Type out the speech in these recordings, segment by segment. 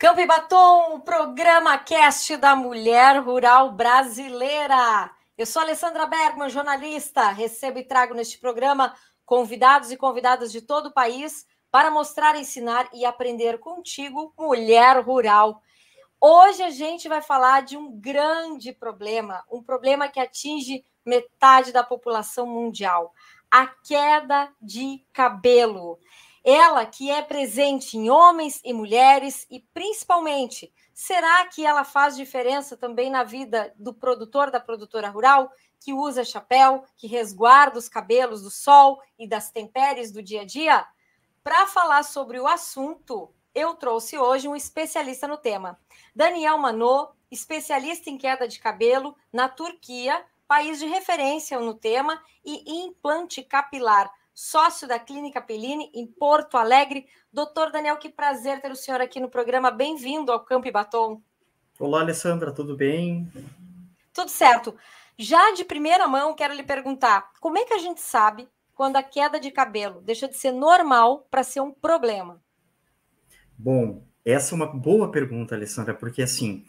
Campo e Batom, o programa cast da mulher rural brasileira. Eu sou Alessandra Bergman, jornalista. Recebo e trago neste programa convidados e convidadas de todo o país para mostrar, ensinar e aprender contigo, mulher rural. Hoje a gente vai falar de um grande problema, um problema que atinge metade da população mundial: a queda de cabelo. Ela que é presente em homens e mulheres e principalmente, será que ela faz diferença também na vida do produtor, da produtora rural, que usa chapéu, que resguarda os cabelos do sol e das tempéries do dia a dia? Para falar sobre o assunto, eu trouxe hoje um especialista no tema. Daniel Manô, especialista em queda de cabelo na Turquia, país de referência no tema, e implante capilar sócio da Clínica Pellini, em Porto Alegre. Doutor Daniel, que prazer ter o senhor aqui no programa. Bem-vindo ao Campo e Batom. Olá, Alessandra, tudo bem? Tudo certo. Já de primeira mão, quero lhe perguntar: como é que a gente sabe quando a queda de cabelo deixa de ser normal para ser um problema? Bom, essa é uma boa pergunta, Alessandra, porque assim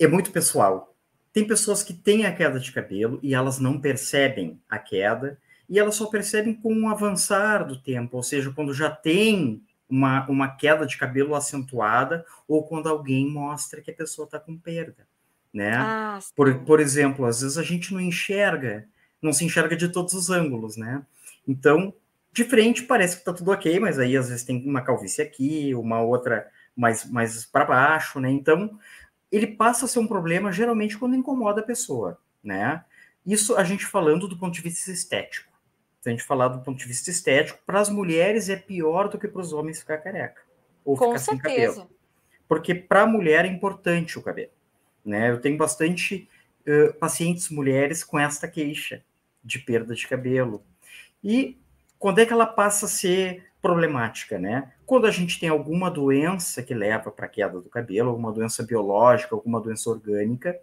é muito pessoal. Tem pessoas que têm a queda de cabelo e elas não percebem a queda, e elas só percebem com o avançar do tempo, ou seja, quando já tem uma, uma queda de cabelo acentuada ou quando alguém mostra que a pessoa está com perda, né? Ah, por, por exemplo, às vezes a gente não enxerga, não se enxerga de todos os ângulos, né? Então, de frente parece que está tudo ok, mas aí às vezes tem uma calvície aqui, uma outra mais, mais para baixo, né? Então, ele passa a ser um problema geralmente quando incomoda a pessoa, né? Isso a gente falando do ponto de vista estético se a gente falar do ponto de vista estético, para as mulheres é pior do que para os homens ficar careca. Ou Com ficar certeza. sem cabelo. Porque para a mulher é importante o cabelo. Né? Eu tenho bastante uh, pacientes mulheres com esta queixa de perda de cabelo. E quando é que ela passa a ser problemática, né? Quando a gente tem alguma doença que leva para a queda do cabelo, alguma doença biológica, alguma doença orgânica,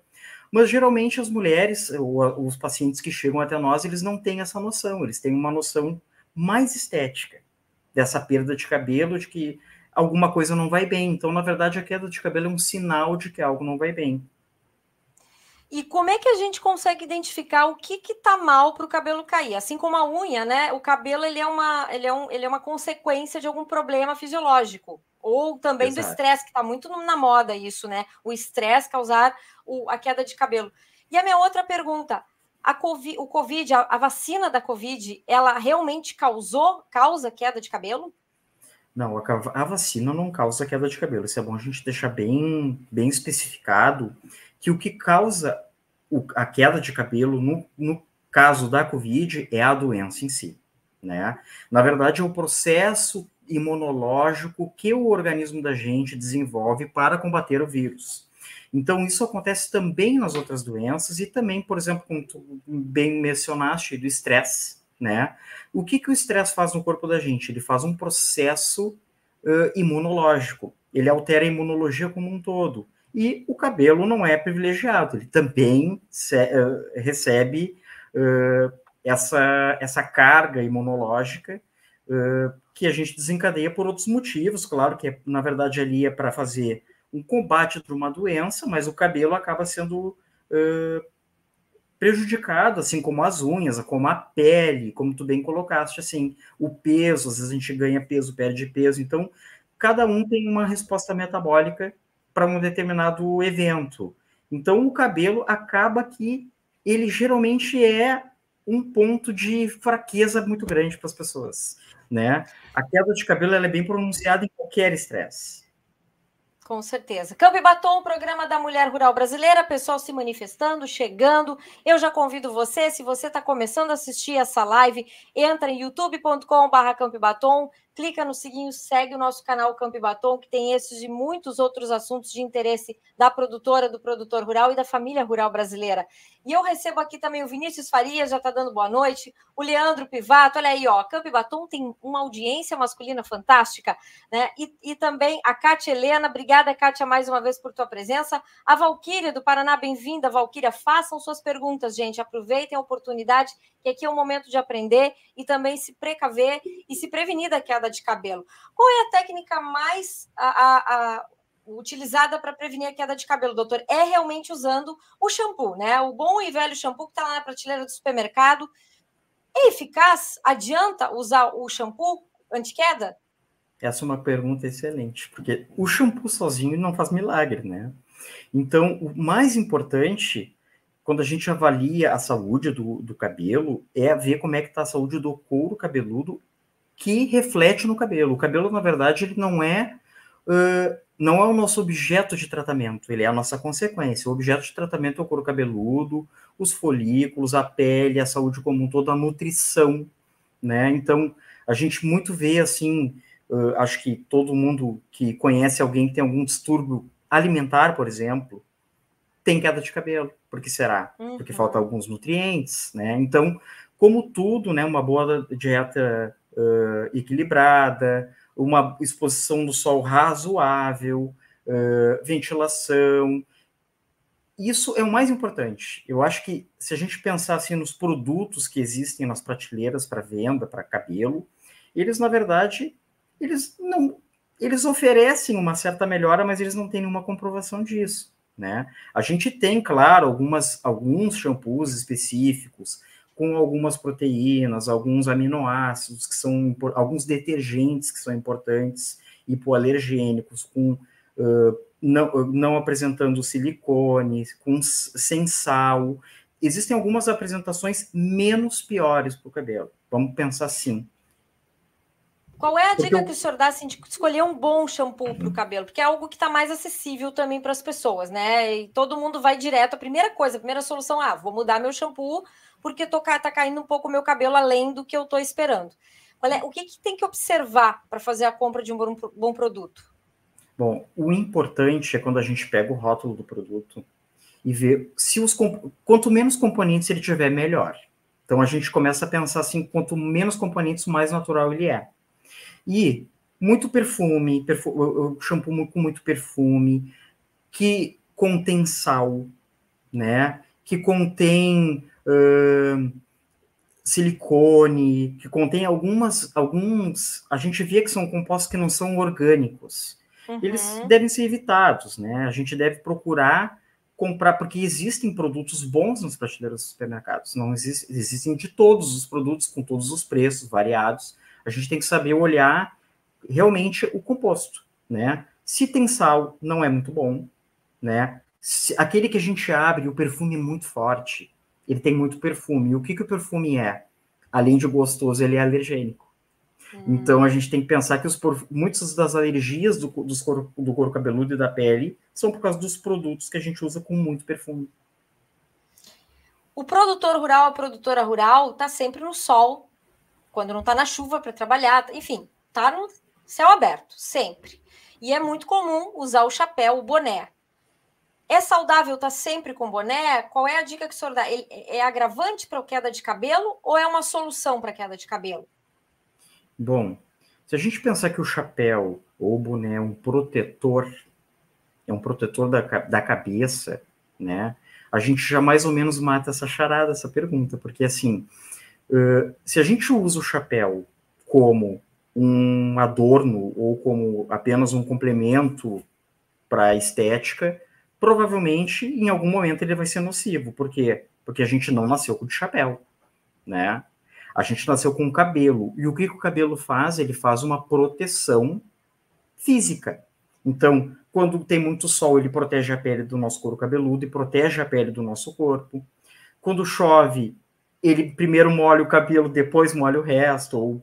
mas geralmente as mulheres, ou os pacientes que chegam até nós, eles não têm essa noção, eles têm uma noção mais estética dessa perda de cabelo, de que alguma coisa não vai bem. Então, na verdade, a queda de cabelo é um sinal de que algo não vai bem. E como é que a gente consegue identificar o que está mal para o cabelo cair? Assim como a unha, né? O cabelo ele é, uma, ele, é um, ele é uma consequência de algum problema fisiológico. Ou também Exato. do estresse, que está muito na moda isso, né? O estresse causar o, a queda de cabelo. E a minha outra pergunta: a COVID, o Covid, a, a, vacina da Covid, ela realmente causou, causa queda de cabelo? Não, a, a, vacina não causa queda de cabelo. Isso é bom a gente deixar bem, bem especificado que o que causa o, a queda de cabelo, no, no caso da Covid, é a doença em si. Né? Na verdade, é o processo imunológico que o organismo da gente desenvolve para combater o vírus. Então, isso acontece também nas outras doenças e também, por exemplo, como tu bem mencionaste, do estresse, né? O que, que o estresse faz no corpo da gente? Ele faz um processo uh, imunológico, ele altera a imunologia como um todo. E o cabelo não é privilegiado, ele também se, uh, recebe uh, essa, essa carga imunológica que a gente desencadeia por outros motivos, claro que na verdade ali é para fazer um combate para uma doença, mas o cabelo acaba sendo uh, prejudicado, assim como as unhas, como a pele, como tu bem colocaste, assim, o peso, às vezes a gente ganha peso, perde peso, então cada um tem uma resposta metabólica para um determinado evento. Então o cabelo acaba que ele geralmente é um ponto de fraqueza muito grande para as pessoas, né? A queda de cabelo é bem pronunciada em qualquer estresse. Com certeza. Campo e Batom, programa da Mulher Rural Brasileira, pessoal se manifestando, chegando. Eu já convido você, se você está começando a assistir essa live, entra em youtube.com.br Campo e Batom, clica no sininho, segue o nosso canal Campo e Batom, que tem esses e muitos outros assuntos de interesse da produtora, do produtor rural e da família rural brasileira. E eu recebo aqui também o Vinícius Farias, já está dando boa noite, o Leandro Pivato, olha aí, ó, Campo e Batom tem uma audiência masculina fantástica, né? E, e também a Kátia Helena, obrigada, Kátia, mais uma vez por tua presença. A Valquíria do Paraná, bem-vinda, Valquíria, façam suas perguntas, gente, aproveitem a oportunidade, que aqui é o momento de aprender e também se precaver e se prevenir da queda de cabelo. Qual é a técnica mais a, a, a utilizada para prevenir a queda de cabelo, doutor, é realmente usando o shampoo, né? O bom e velho shampoo que está lá na prateleira do supermercado. É eficaz? Adianta usar o shampoo anti-queda? Essa é uma pergunta excelente, porque o shampoo sozinho não faz milagre, né? Então, o mais importante, quando a gente avalia a saúde do, do cabelo, é ver como é que está a saúde do couro cabeludo que reflete no cabelo. O cabelo, na verdade, ele não é uh, não é o nosso objeto de tratamento, ele é a nossa consequência. O objeto de tratamento é o couro cabeludo, os folículos, a pele, a saúde como um todo, a nutrição, né? Então, a gente muito vê assim, uh, acho que todo mundo que conhece alguém que tem algum distúrbio alimentar, por exemplo, tem queda de cabelo. Por que será? Uhum. Porque falta alguns nutrientes, né? Então, como tudo, né, uma boa dieta uh, equilibrada, uma exposição do sol razoável, uh, ventilação. Isso é o mais importante. Eu acho que se a gente pensar assim, nos produtos que existem nas prateleiras para venda, para cabelo, eles, na verdade, eles não eles oferecem uma certa melhora, mas eles não têm nenhuma comprovação disso. Né? A gente tem, claro, algumas, alguns shampoos específicos com algumas proteínas, alguns aminoácidos que são alguns detergentes que são importantes, hipoalergênicos, com uh, não, não apresentando silicone, com sem sal. Existem algumas apresentações menos piores para o cabelo. Vamos pensar assim. Qual é a dica eu... que o senhor dá assim, de escolher um bom shampoo para o cabelo? Porque é algo que está mais acessível também para as pessoas, né? E todo mundo vai direto. A primeira coisa, a primeira solução, ah, vou mudar meu shampoo porque está caindo um pouco o meu cabelo além do que eu estou esperando. É, o que, que, tem que observar para fazer a compra de um bom, bom produto? Bom, o importante é quando a gente pega o rótulo do produto e vê se os quanto menos componentes ele tiver, melhor. Então a gente começa a pensar assim, quanto menos componentes, mais natural ele é. E muito perfume, perfume shampoo com muito perfume, que contém sal, né? Que contém uh, silicone, que contém algumas, alguns, a gente vê que são compostos que não são orgânicos. Uhum. Eles devem ser evitados, né? A gente deve procurar comprar, porque existem produtos bons nas prateleiras dos supermercados. Não existe, existem de todos os produtos, com todos os preços variados. A gente tem que saber olhar realmente o composto, né? Se tem sal, não é muito bom, né? Se, aquele que a gente abre, o perfume é muito forte ele tem muito perfume. E o que, que o perfume é? Além de gostoso, ele é alergênico. Hum. Então a gente tem que pensar que os, muitas das alergias do, dos cor, do couro cabeludo e da pele são por causa dos produtos que a gente usa com muito perfume. O produtor rural, a produtora rural, está sempre no sol, quando não está na chuva para trabalhar, enfim, está no céu aberto, sempre. E é muito comum usar o chapéu, o boné. É saudável estar tá sempre com boné? Qual é a dica que o senhor dá? Ele é agravante para queda de cabelo ou é uma solução para queda de cabelo? Bom, se a gente pensar que o chapéu ou o boné é um protetor, é um protetor da, da cabeça, né? A gente já mais ou menos mata essa charada, essa pergunta, porque assim, uh, se a gente usa o chapéu como um adorno ou como apenas um complemento para a estética, provavelmente em algum momento ele vai ser nocivo. Por quê? Porque a gente não nasceu com de chapéu, né? A gente nasceu com cabelo. E o que, que o cabelo faz? Ele faz uma proteção física. Então, quando tem muito sol, ele protege a pele do nosso couro cabeludo e protege a pele do nosso corpo. Quando chove, ele primeiro molha o cabelo, depois molha o resto, ou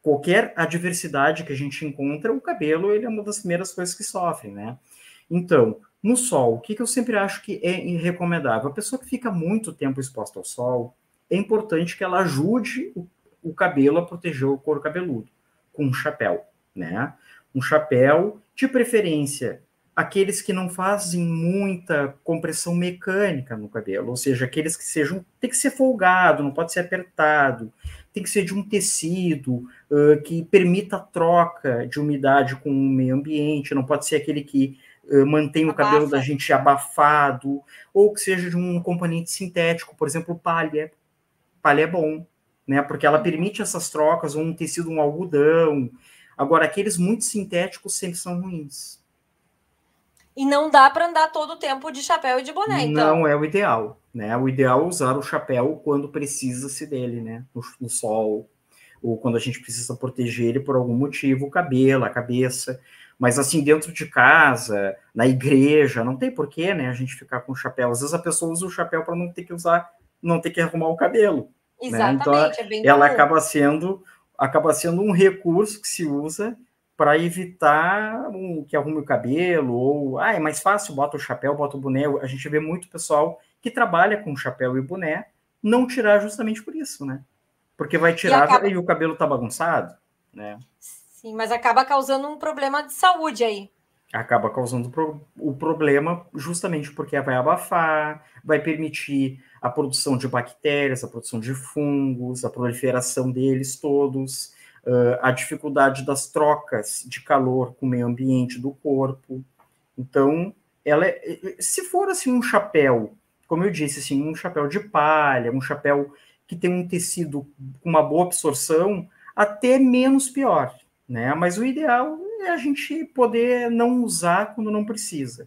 qualquer adversidade que a gente encontra, o cabelo ele é uma das primeiras coisas que sofre, né? Então, no sol, o que, que eu sempre acho que é recomendável? A pessoa que fica muito tempo exposta ao sol, é importante que ela ajude o, o cabelo a proteger o couro cabeludo com um chapéu, né? Um chapéu, de preferência, aqueles que não fazem muita compressão mecânica no cabelo, ou seja, aqueles que sejam, tem que ser folgado, não pode ser apertado, tem que ser de um tecido uh, que permita a troca de umidade com o meio ambiente, não pode ser aquele que uh, mantém o Abafa. cabelo da gente abafado, ou que seja de um componente sintético, por exemplo, palha. Palha é bom, né? Porque ela permite essas trocas, ou um tecido, um algodão. Agora, aqueles muito sintéticos sempre são ruins. E não dá para andar todo o tempo de chapéu e de boné, então. Não é o ideal, né? O ideal é usar o chapéu quando precisa-se dele, né? No, no, sol, ou quando a gente precisa proteger ele por algum motivo, o cabelo, a cabeça. Mas assim, dentro de casa, na igreja, não tem porquê, né? A gente ficar com o chapéu. Às vezes a pessoa usa o chapéu para não ter que usar, não ter que arrumar o cabelo. Exatamente, né? então, é bem ela acaba sendo acaba sendo um recurso que se usa para evitar um, que arrume o cabelo, ou ah, é mais fácil, bota o chapéu, bota o boné. A gente vê muito pessoal que trabalha com chapéu e boné não tirar justamente por isso, né? Porque vai tirar e, acaba... e o cabelo tá bagunçado, né? Sim, mas acaba causando um problema de saúde aí. Acaba causando o problema justamente porque vai abafar, vai permitir a produção de bactérias, a produção de fungos, a proliferação deles todos uh, a dificuldade das trocas de calor com o meio ambiente do corpo. Então, ela é, se for assim um chapéu, como eu disse, assim, um chapéu de palha, um chapéu que tem um tecido com uma boa absorção, até menos pior, né? Mas o ideal é a gente poder não usar quando não precisa.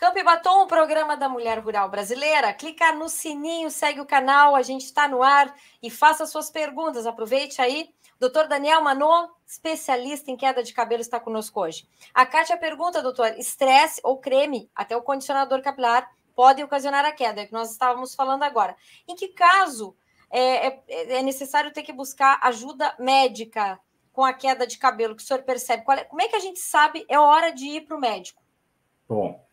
Campo Batom, o programa da Mulher Rural Brasileira. Clica no sininho, segue o canal, a gente está no ar e faça suas perguntas. Aproveite aí. Doutor Daniel Manô, especialista em queda de cabelo, está conosco hoje. A Kátia pergunta, doutor, estresse ou creme, até o condicionador capilar, podem ocasionar a queda, é que nós estávamos falando agora. Em que caso é, é, é necessário ter que buscar ajuda médica com a queda de cabelo, que o senhor percebe? É, como é que a gente sabe é hora de ir para o médico? Bom,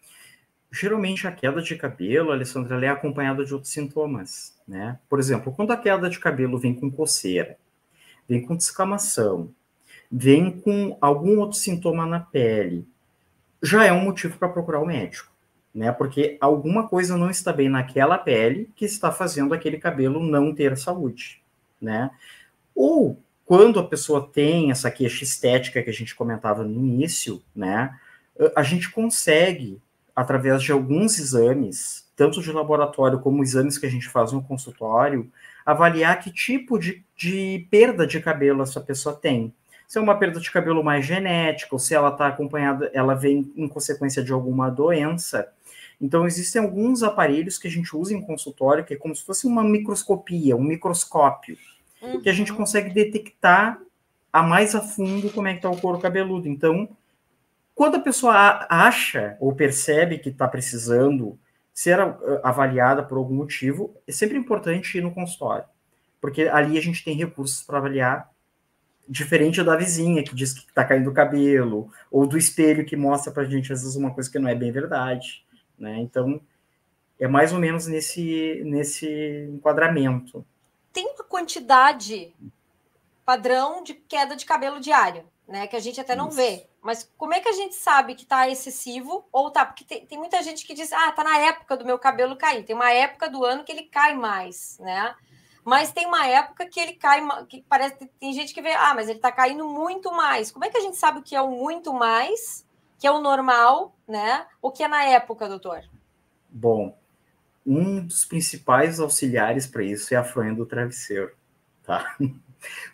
geralmente a queda de cabelo, Alessandra, é acompanhada de outros sintomas, né? Por exemplo, quando a queda de cabelo vem com coceira, vem com descamação, vem com algum outro sintoma na pele, já é um motivo para procurar o médico, né? Porque alguma coisa não está bem naquela pele que está fazendo aquele cabelo não ter saúde, né? Ou quando a pessoa tem essa queixa estética que a gente comentava no início, né? A gente consegue através de alguns exames, tanto de laboratório como exames que a gente faz no consultório, avaliar que tipo de, de perda de cabelo essa pessoa tem. Se é uma perda de cabelo mais genética, ou se ela está acompanhada, ela vem em consequência de alguma doença. Então, existem alguns aparelhos que a gente usa em consultório, que é como se fosse uma microscopia, um microscópio, uhum. que a gente consegue detectar a mais a fundo como é que está o couro cabeludo. Então, quando a pessoa acha ou percebe que está precisando ser avaliada por algum motivo, é sempre importante ir no consultório, porque ali a gente tem recursos para avaliar, diferente da vizinha que diz que está caindo o cabelo, ou do espelho que mostra para a gente às vezes uma coisa que não é bem verdade, né? Então é mais ou menos nesse nesse enquadramento. Tem uma quantidade padrão de queda de cabelo diário, né? Que a gente até não Isso. vê. Mas como é que a gente sabe que está excessivo ou tá? Porque tem, tem, muita gente que diz, ah, tá na época do meu cabelo cair. Tem uma época do ano que ele cai mais, né? Mas tem uma época que ele cai, que parece tem gente que vê, ah, mas ele está caindo muito mais. Como é que a gente sabe o que é o muito mais, que é o normal, né? O que é na época, doutor? Bom, um dos principais auxiliares para isso é a fronha do travesseiro, tá?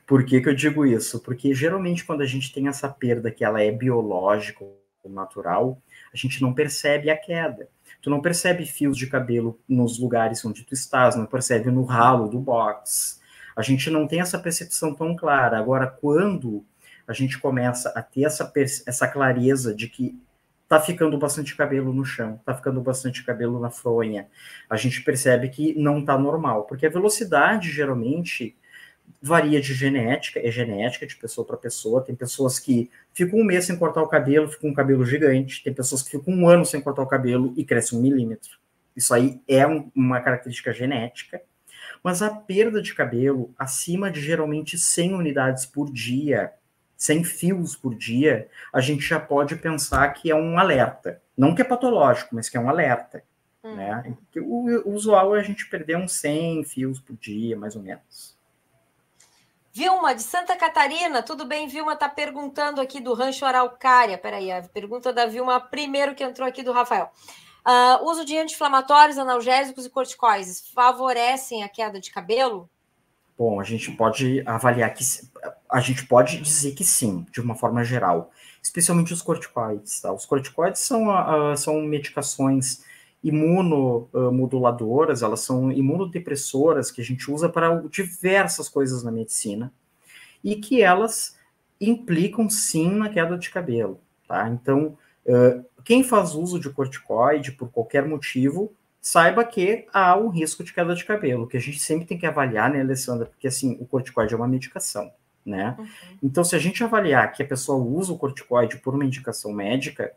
Por que, que eu digo isso? Porque geralmente quando a gente tem essa perda que ela é biológica ou natural, a gente não percebe a queda. Tu não percebe fios de cabelo nos lugares onde tu estás, não percebe no ralo do box. A gente não tem essa percepção tão clara. Agora, quando a gente começa a ter essa, essa clareza de que tá ficando bastante cabelo no chão, tá ficando bastante cabelo na fronha, a gente percebe que não tá normal, porque a velocidade geralmente varia de genética, é genética de pessoa para pessoa. Tem pessoas que ficam um mês sem cortar o cabelo, ficam um cabelo gigante. Tem pessoas que ficam um ano sem cortar o cabelo e cresce um milímetro. Isso aí é um, uma característica genética. Mas a perda de cabelo acima de geralmente 100 unidades por dia, 100 fios por dia, a gente já pode pensar que é um alerta. Não que é patológico, mas que é um alerta. Hum. Né? O, o usual é a gente perder uns 100 fios por dia, mais ou menos. Vilma, de Santa Catarina, tudo bem? Vilma está perguntando aqui do Rancho Araucária. Peraí, a pergunta da Vilma, primeiro que entrou aqui do Rafael. Uh, uso de anti-inflamatórios, analgésicos e corticoides favorecem a queda de cabelo? Bom, a gente pode avaliar que a gente pode dizer que sim, de uma forma geral, especialmente os corticoides. Tá? Os corticoides são, uh, são medicações imunomoduladoras, elas são imunodepressoras que a gente usa para diversas coisas na medicina e que elas implicam sim na queda de cabelo, tá? Então, uh, quem faz uso de corticoide por qualquer motivo, saiba que há um risco de queda de cabelo, que a gente sempre tem que avaliar, né, Alessandra? Porque assim, o corticoide é uma medicação, né? Uhum. Então, se a gente avaliar que a pessoa usa o corticoide por uma indicação médica,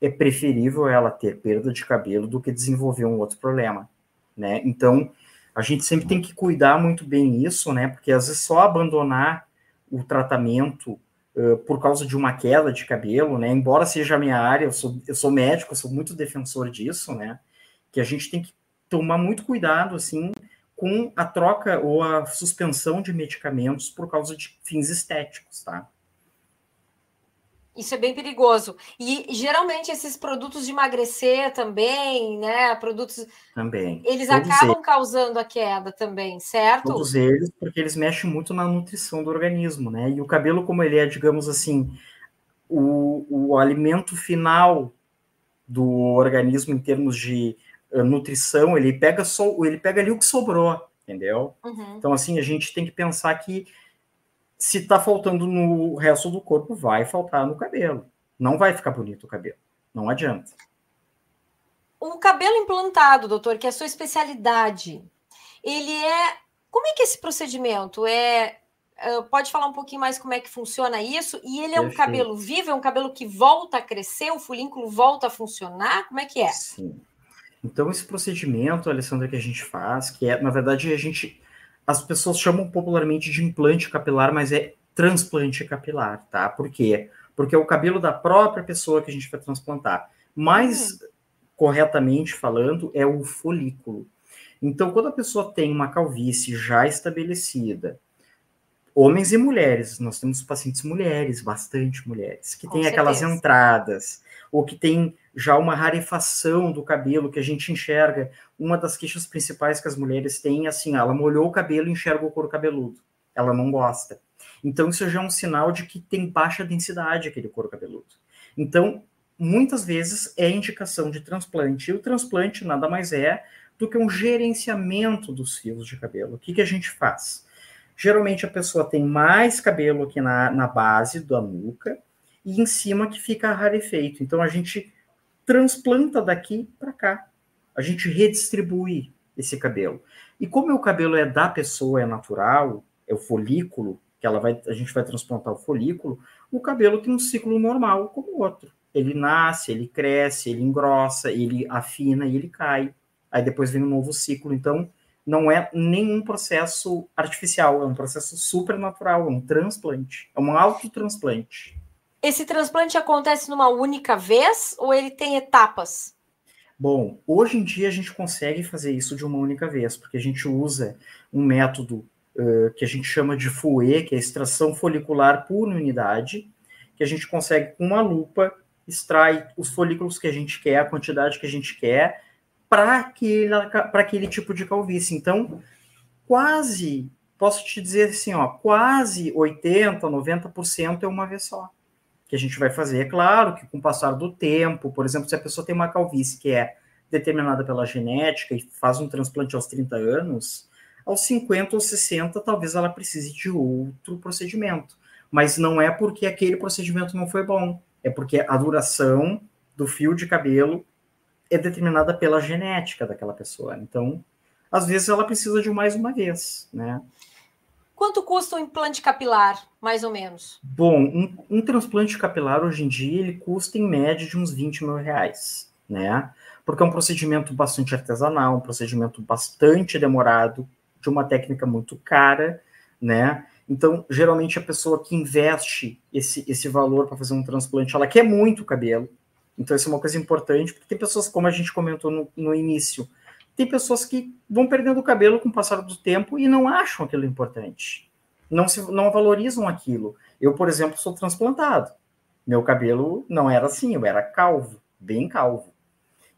é preferível ela ter perda de cabelo do que desenvolver um outro problema, né? Então, a gente sempre tem que cuidar muito bem isso, né? Porque às vezes só abandonar o tratamento uh, por causa de uma queda de cabelo, né? Embora seja a minha área, eu sou, eu sou médico, eu sou muito defensor disso, né? Que a gente tem que tomar muito cuidado, assim, com a troca ou a suspensão de medicamentos por causa de fins estéticos, tá? Isso é bem perigoso. E geralmente esses produtos de emagrecer também, né? Produtos. Também. Eles Todos acabam eles. causando a queda também, certo? Todos eles, porque eles mexem muito na nutrição do organismo, né? E o cabelo, como ele é, digamos assim, o, o alimento final do organismo em termos de uh, nutrição, ele pega só, ele pega ali o que sobrou, entendeu? Uhum. Então, assim, a gente tem que pensar que se tá faltando no resto do corpo, vai faltar no cabelo. Não vai ficar bonito o cabelo. Não adianta. O cabelo implantado, doutor, que é a sua especialidade, ele é. Como é que é esse procedimento? É. Pode falar um pouquinho mais como é que funciona isso? E ele é Perfeito. um cabelo vivo, é um cabelo que volta a crescer, o folículo volta a funcionar? Como é que é? Sim. Então, esse procedimento, Alessandra, que a gente faz, que é, na verdade, a gente as pessoas chamam popularmente de implante capilar, mas é transplante capilar, tá? Por quê? Porque é o cabelo da própria pessoa que a gente vai transplantar. Mais uhum. corretamente falando, é o folículo. Então, quando a pessoa tem uma calvície já estabelecida, homens e mulheres, nós temos pacientes mulheres, bastante mulheres, que têm aquelas entradas, ou que tem já uma rarefação do cabelo que a gente enxerga. Uma das queixas principais que as mulheres têm é assim, ela molhou o cabelo e enxerga o couro cabeludo. Ela não gosta. Então, isso já é um sinal de que tem baixa densidade aquele couro cabeludo. Então, muitas vezes é indicação de transplante. E o transplante nada mais é do que um gerenciamento dos fios de cabelo. O que, que a gente faz? Geralmente a pessoa tem mais cabelo aqui na, na base da nuca e em cima que fica rarefeito. Então a gente transplanta daqui para cá. A gente redistribui esse cabelo. E como o cabelo é da pessoa, é natural, é o folículo, que ela vai, a gente vai transplantar o folículo, o cabelo tem um ciclo normal como o outro. Ele nasce, ele cresce, ele engrossa, ele afina e ele cai. Aí depois vem um novo ciclo. Então, não é nenhum processo artificial, é um processo supernatural, é um transplante, é um autotransplante. Esse transplante acontece numa única vez ou ele tem etapas? Bom, hoje em dia a gente consegue fazer isso de uma única vez, porque a gente usa um método uh, que a gente chama de FUE, que é extração folicular por unidade, que a gente consegue com uma lupa extrai os folículos que a gente quer, a quantidade que a gente quer, para aquele, aquele tipo de calvície. Então, quase, posso te dizer assim, ó, quase 80%, 90% é uma vez só que a gente vai fazer. É claro que com o passar do tempo, por exemplo, se a pessoa tem uma calvície que é determinada pela genética e faz um transplante aos 30 anos, aos 50 ou 60 talvez ela precise de outro procedimento. Mas não é porque aquele procedimento não foi bom, é porque a duração do fio de cabelo é determinada pela genética daquela pessoa. Então, às vezes ela precisa de mais uma vez, né? Quanto custa um implante capilar, mais ou menos? Bom, um, um, transplante capilar hoje em dia ele custa em média de uns 20 mil reais, né? Porque é um procedimento bastante artesanal, um procedimento bastante demorado, de uma técnica muito cara, né? Então, geralmente a pessoa que investe esse, esse valor para fazer um transplante, ela quer muito cabelo. Então, isso é uma coisa importante, porque tem pessoas, como a gente comentou no, no início, tem pessoas que vão perdendo o cabelo com o passar do tempo e não acham aquilo importante. Não, se, não valorizam aquilo. Eu, por exemplo, sou transplantado. Meu cabelo não era assim, eu era calvo, bem calvo.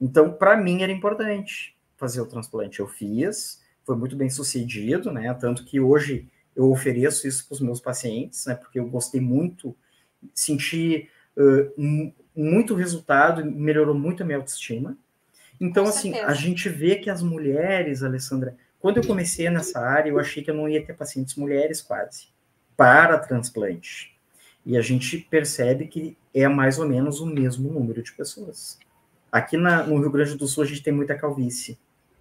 Então, para mim era importante fazer o transplante. Eu fiz, foi muito bem sucedido, né? Tanto que hoje eu ofereço isso para os meus pacientes, né? Porque eu gostei muito, senti uh, muito resultado, melhorou muito a minha autoestima. Então, Com assim, certeza. a gente vê que as mulheres, Alessandra, quando eu comecei nessa área, eu achei que eu não ia ter pacientes mulheres quase para transplante. E a gente percebe que é mais ou menos o mesmo número de pessoas. Aqui na, no Rio Grande do Sul, a gente tem muita calvície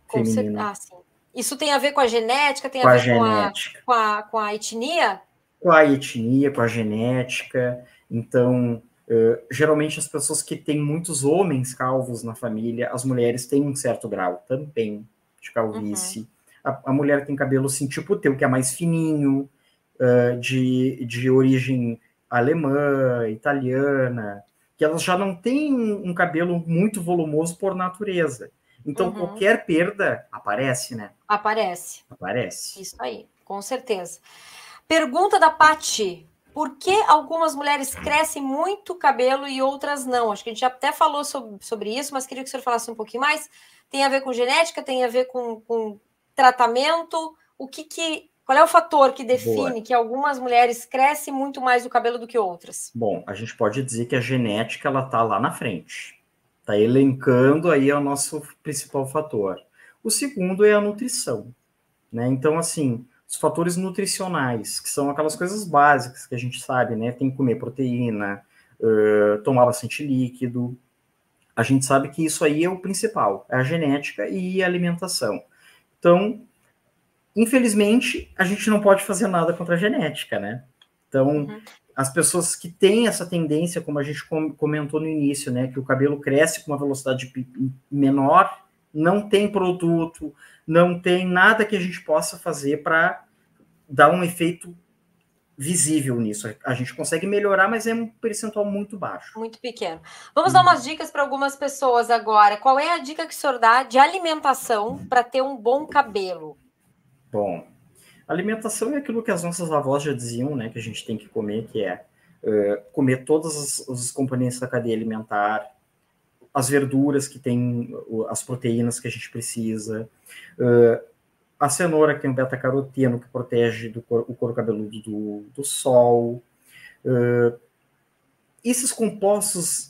com feminina. Ah, sim. Isso tem a ver com a genética? Tem com a ver a com, a, com, a, com a etnia? Com a etnia, com a genética. Então, uh, geralmente as pessoas que têm muitos homens calvos na família, as mulheres têm um certo grau também de calvície. Uhum. A, a, mulher tem cabelo assim, tipo o teu, que é mais fininho, uh, de, de origem alemã, italiana, que elas já não têm um, um cabelo muito volumoso por natureza. Então, uhum. qualquer perda aparece, né? Aparece. Aparece. Isso aí, com certeza. Pergunta da Pati. Por que algumas mulheres crescem muito cabelo e outras não? Acho que a gente já até falou sobre, sobre isso, mas queria que o senhor falasse um pouquinho mais. Tem a ver com genética? Tem a ver com, com tratamento? O que, que qual é o fator que define Boa. que algumas mulheres crescem muito mais o cabelo do que outras? Bom, a gente pode dizer que a genética ela tá lá na frente. Tá elencando aí o nosso principal fator. O segundo é a nutrição, né? Então assim, os fatores nutricionais, que são aquelas coisas básicas que a gente sabe, né? Tem que comer proteína, uh, tomar bastante líquido. A gente sabe que isso aí é o principal, é a genética e a alimentação. Então, Infelizmente, a gente não pode fazer nada contra a genética, né? Então, uhum. as pessoas que têm essa tendência, como a gente comentou no início, né, que o cabelo cresce com uma velocidade menor, não tem produto, não tem nada que a gente possa fazer para dar um efeito visível nisso. A gente consegue melhorar, mas é um percentual muito baixo. Muito pequeno. Vamos dar umas dicas para algumas pessoas agora. Qual é a dica que o senhor dá de alimentação para ter um bom cabelo? Bom, alimentação é aquilo que as nossas avós já diziam, né? Que a gente tem que comer, que é uh, comer todos os, os, componentes da cadeia alimentar, as verduras que tem as proteínas que a gente precisa, uh, a cenoura que tem o beta-caroteno que protege do cor, o couro cabeludo do, do sol. Uh, esses compostos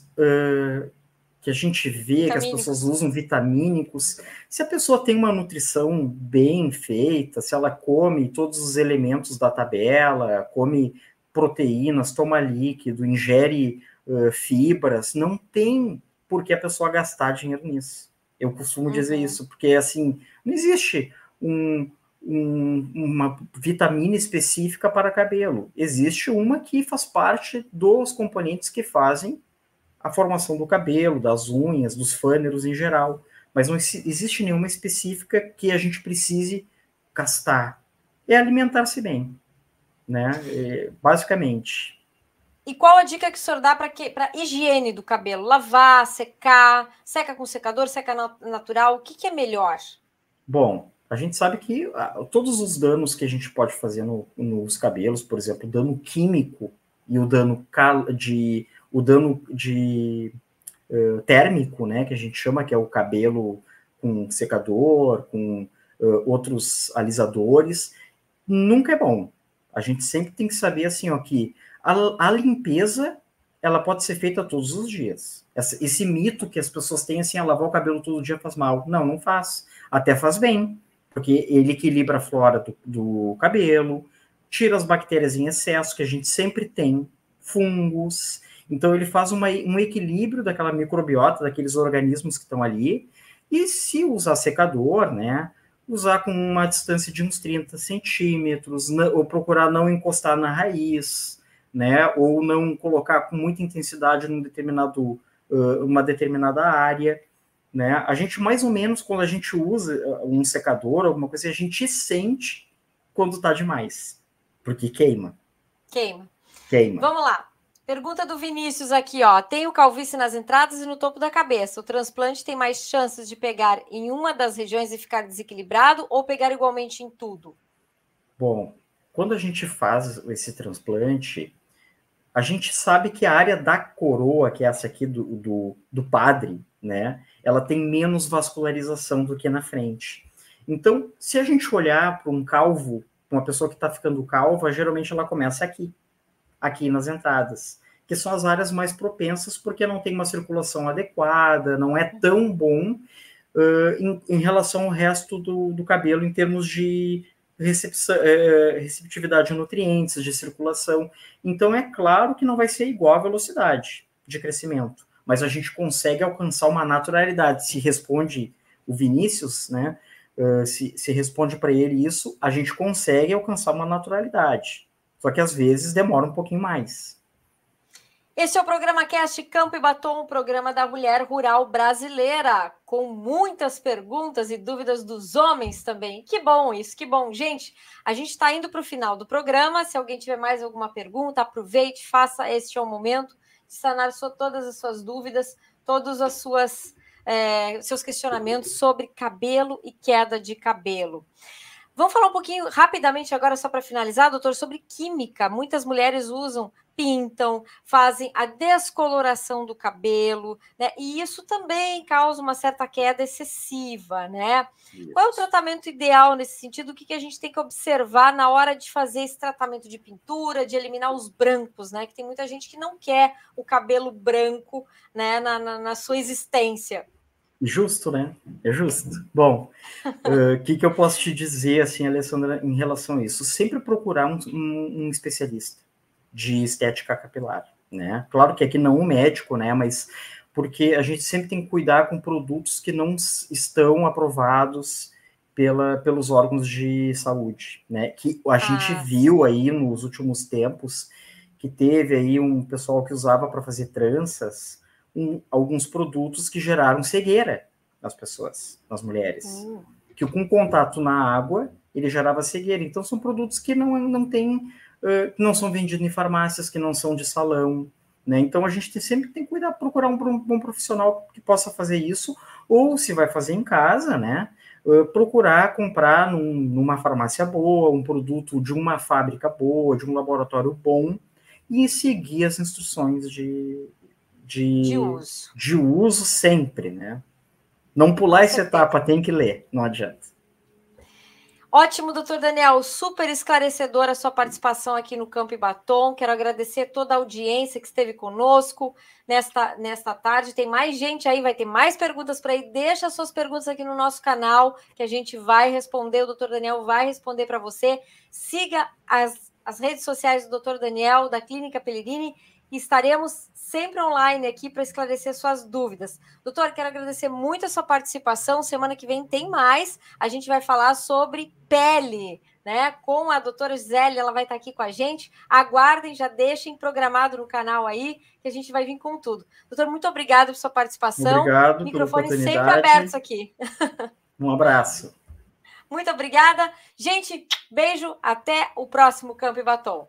que a gente vê que as pessoas usam vitamínicos, se a pessoa tem uma nutrição bem feita, se ela come todos os elementos da tabela, come proteínas, toma líquido, ingere uh, fibras, não tem por que a pessoa gastar dinheiro nisso. Eu costumo uhum. dizer isso, porque assim, não existe um, um, uma vitamina específica para cabelo. Existe uma que faz parte dos componentes que fazem a formação do cabelo, das unhas, dos fâneros em geral. Mas não existe nenhuma específica que a gente precise gastar. É alimentar-se bem, né? É, basicamente. E qual a dica que o senhor dá para higiene do cabelo? Lavar, secar, seca com secador, seca natural, o que, que é melhor? Bom, a gente sabe que ah, todos os danos que a gente pode fazer no, nos cabelos, por exemplo, o dano químico e o dano de o dano de uh, térmico, né, que a gente chama, que é o cabelo com secador, com uh, outros alisadores, nunca é bom. A gente sempre tem que saber assim, ó, que a, a limpeza ela pode ser feita todos os dias. Essa, esse mito que as pessoas têm assim, a ah, lavar o cabelo todo dia faz mal. Não, não faz. Até faz bem, porque ele equilibra a flora do, do cabelo, tira as bactérias em excesso que a gente sempre tem, fungos, então ele faz uma, um equilíbrio daquela microbiota, daqueles organismos que estão ali, e se usar secador, né, usar com uma distância de uns 30 centímetros, ou procurar não encostar na raiz, né, ou não colocar com muita intensidade num determinado, uh, uma determinada área, né, a gente mais ou menos, quando a gente usa um secador, alguma coisa, a gente sente quando está demais, porque queima. Queima. Queima. Vamos lá. Pergunta do Vinícius aqui, ó. Tenho calvície nas entradas e no topo da cabeça. O transplante tem mais chances de pegar em uma das regiões e ficar desequilibrado ou pegar igualmente em tudo? Bom, quando a gente faz esse transplante, a gente sabe que a área da coroa, que é essa aqui do, do, do padre, né? Ela tem menos vascularização do que na frente. Então, se a gente olhar para um calvo Uma pessoa que está ficando calva, geralmente ela começa aqui, aqui nas entradas, que são as áreas mais propensas porque não tem uma circulação adequada, não é tão bom uh, em, em, relação ao resto do, do cabelo em termos de é, receptividade a nutrientes, de circulação. Então, é claro que não vai ser igual a velocidade de crescimento, mas a gente consegue alcançar uma naturalidade. Se responde o Vinícius, né? Se, se responde para ele isso, a gente consegue alcançar uma naturalidade. Só que às vezes demora um pouquinho mais. Esse é o programa Cast Campo e Batom, o programa da mulher rural brasileira, com muitas perguntas e dúvidas dos homens também. Que bom isso, que bom. Gente, a gente está indo para o final do programa. Se alguém tiver mais alguma pergunta, aproveite, faça. Este é o momento de sanar todas as suas dúvidas, todos os é, seus questionamentos sobre cabelo e queda de cabelo. Vamos falar um pouquinho rapidamente agora, só para finalizar, doutor, sobre química. Muitas mulheres usam pintam, fazem a descoloração do cabelo, né? E isso também causa uma certa queda excessiva, né? Isso. Qual é o tratamento ideal nesse sentido? O que, que a gente tem que observar na hora de fazer esse tratamento de pintura, de eliminar os brancos, né? Que tem muita gente que não quer o cabelo branco, né? na, na, na sua existência. Justo, né? É justo. Bom, o uh, que, que eu posso te dizer, assim, Alessandra, em relação a isso? Sempre procurar um, um, um especialista de estética capilar, né? Claro que aqui não um médico, né? Mas porque a gente sempre tem que cuidar com produtos que não estão aprovados pela, pelos órgãos de saúde, né? Que a ah. gente viu aí nos últimos tempos que teve aí um pessoal que usava para fazer tranças um, alguns produtos que geraram cegueira nas pessoas, nas mulheres. Hum. Que com contato na água ele gerava cegueira. Então são produtos que não, não têm que não são vendidos em farmácias, que não são de salão. Né? Então a gente tem, sempre tem que cuidar, procurar um bom profissional que possa fazer isso, ou se vai fazer em casa, né? procurar comprar num, numa farmácia boa, um produto de uma fábrica boa, de um laboratório bom, e seguir as instruções de, de, de, uso. de uso sempre, né? Não pular essa etapa, tem que ler, não adianta. Ótimo, doutor Daniel, super esclarecedora a sua participação aqui no Campo e Batom. Quero agradecer toda a audiência que esteve conosco nesta, nesta tarde. Tem mais gente aí, vai ter mais perguntas para aí. Deixa suas perguntas aqui no nosso canal, que a gente vai responder. O doutor Daniel vai responder para você. Siga as, as redes sociais do doutor Daniel, da Clínica Pellegrini, e estaremos sempre online aqui para esclarecer suas dúvidas. Doutor, quero agradecer muito a sua participação. Semana que vem tem mais. A gente vai falar sobre pele, né? Com a doutora Gisele, ela vai estar aqui com a gente. Aguardem, já deixem programado no canal aí, que a gente vai vir com tudo. Doutor, muito obrigado por sua participação. Obrigado. Microfone sempre abertos aqui. Um abraço. Muito obrigada. Gente, beijo. Até o próximo Campo e Batom.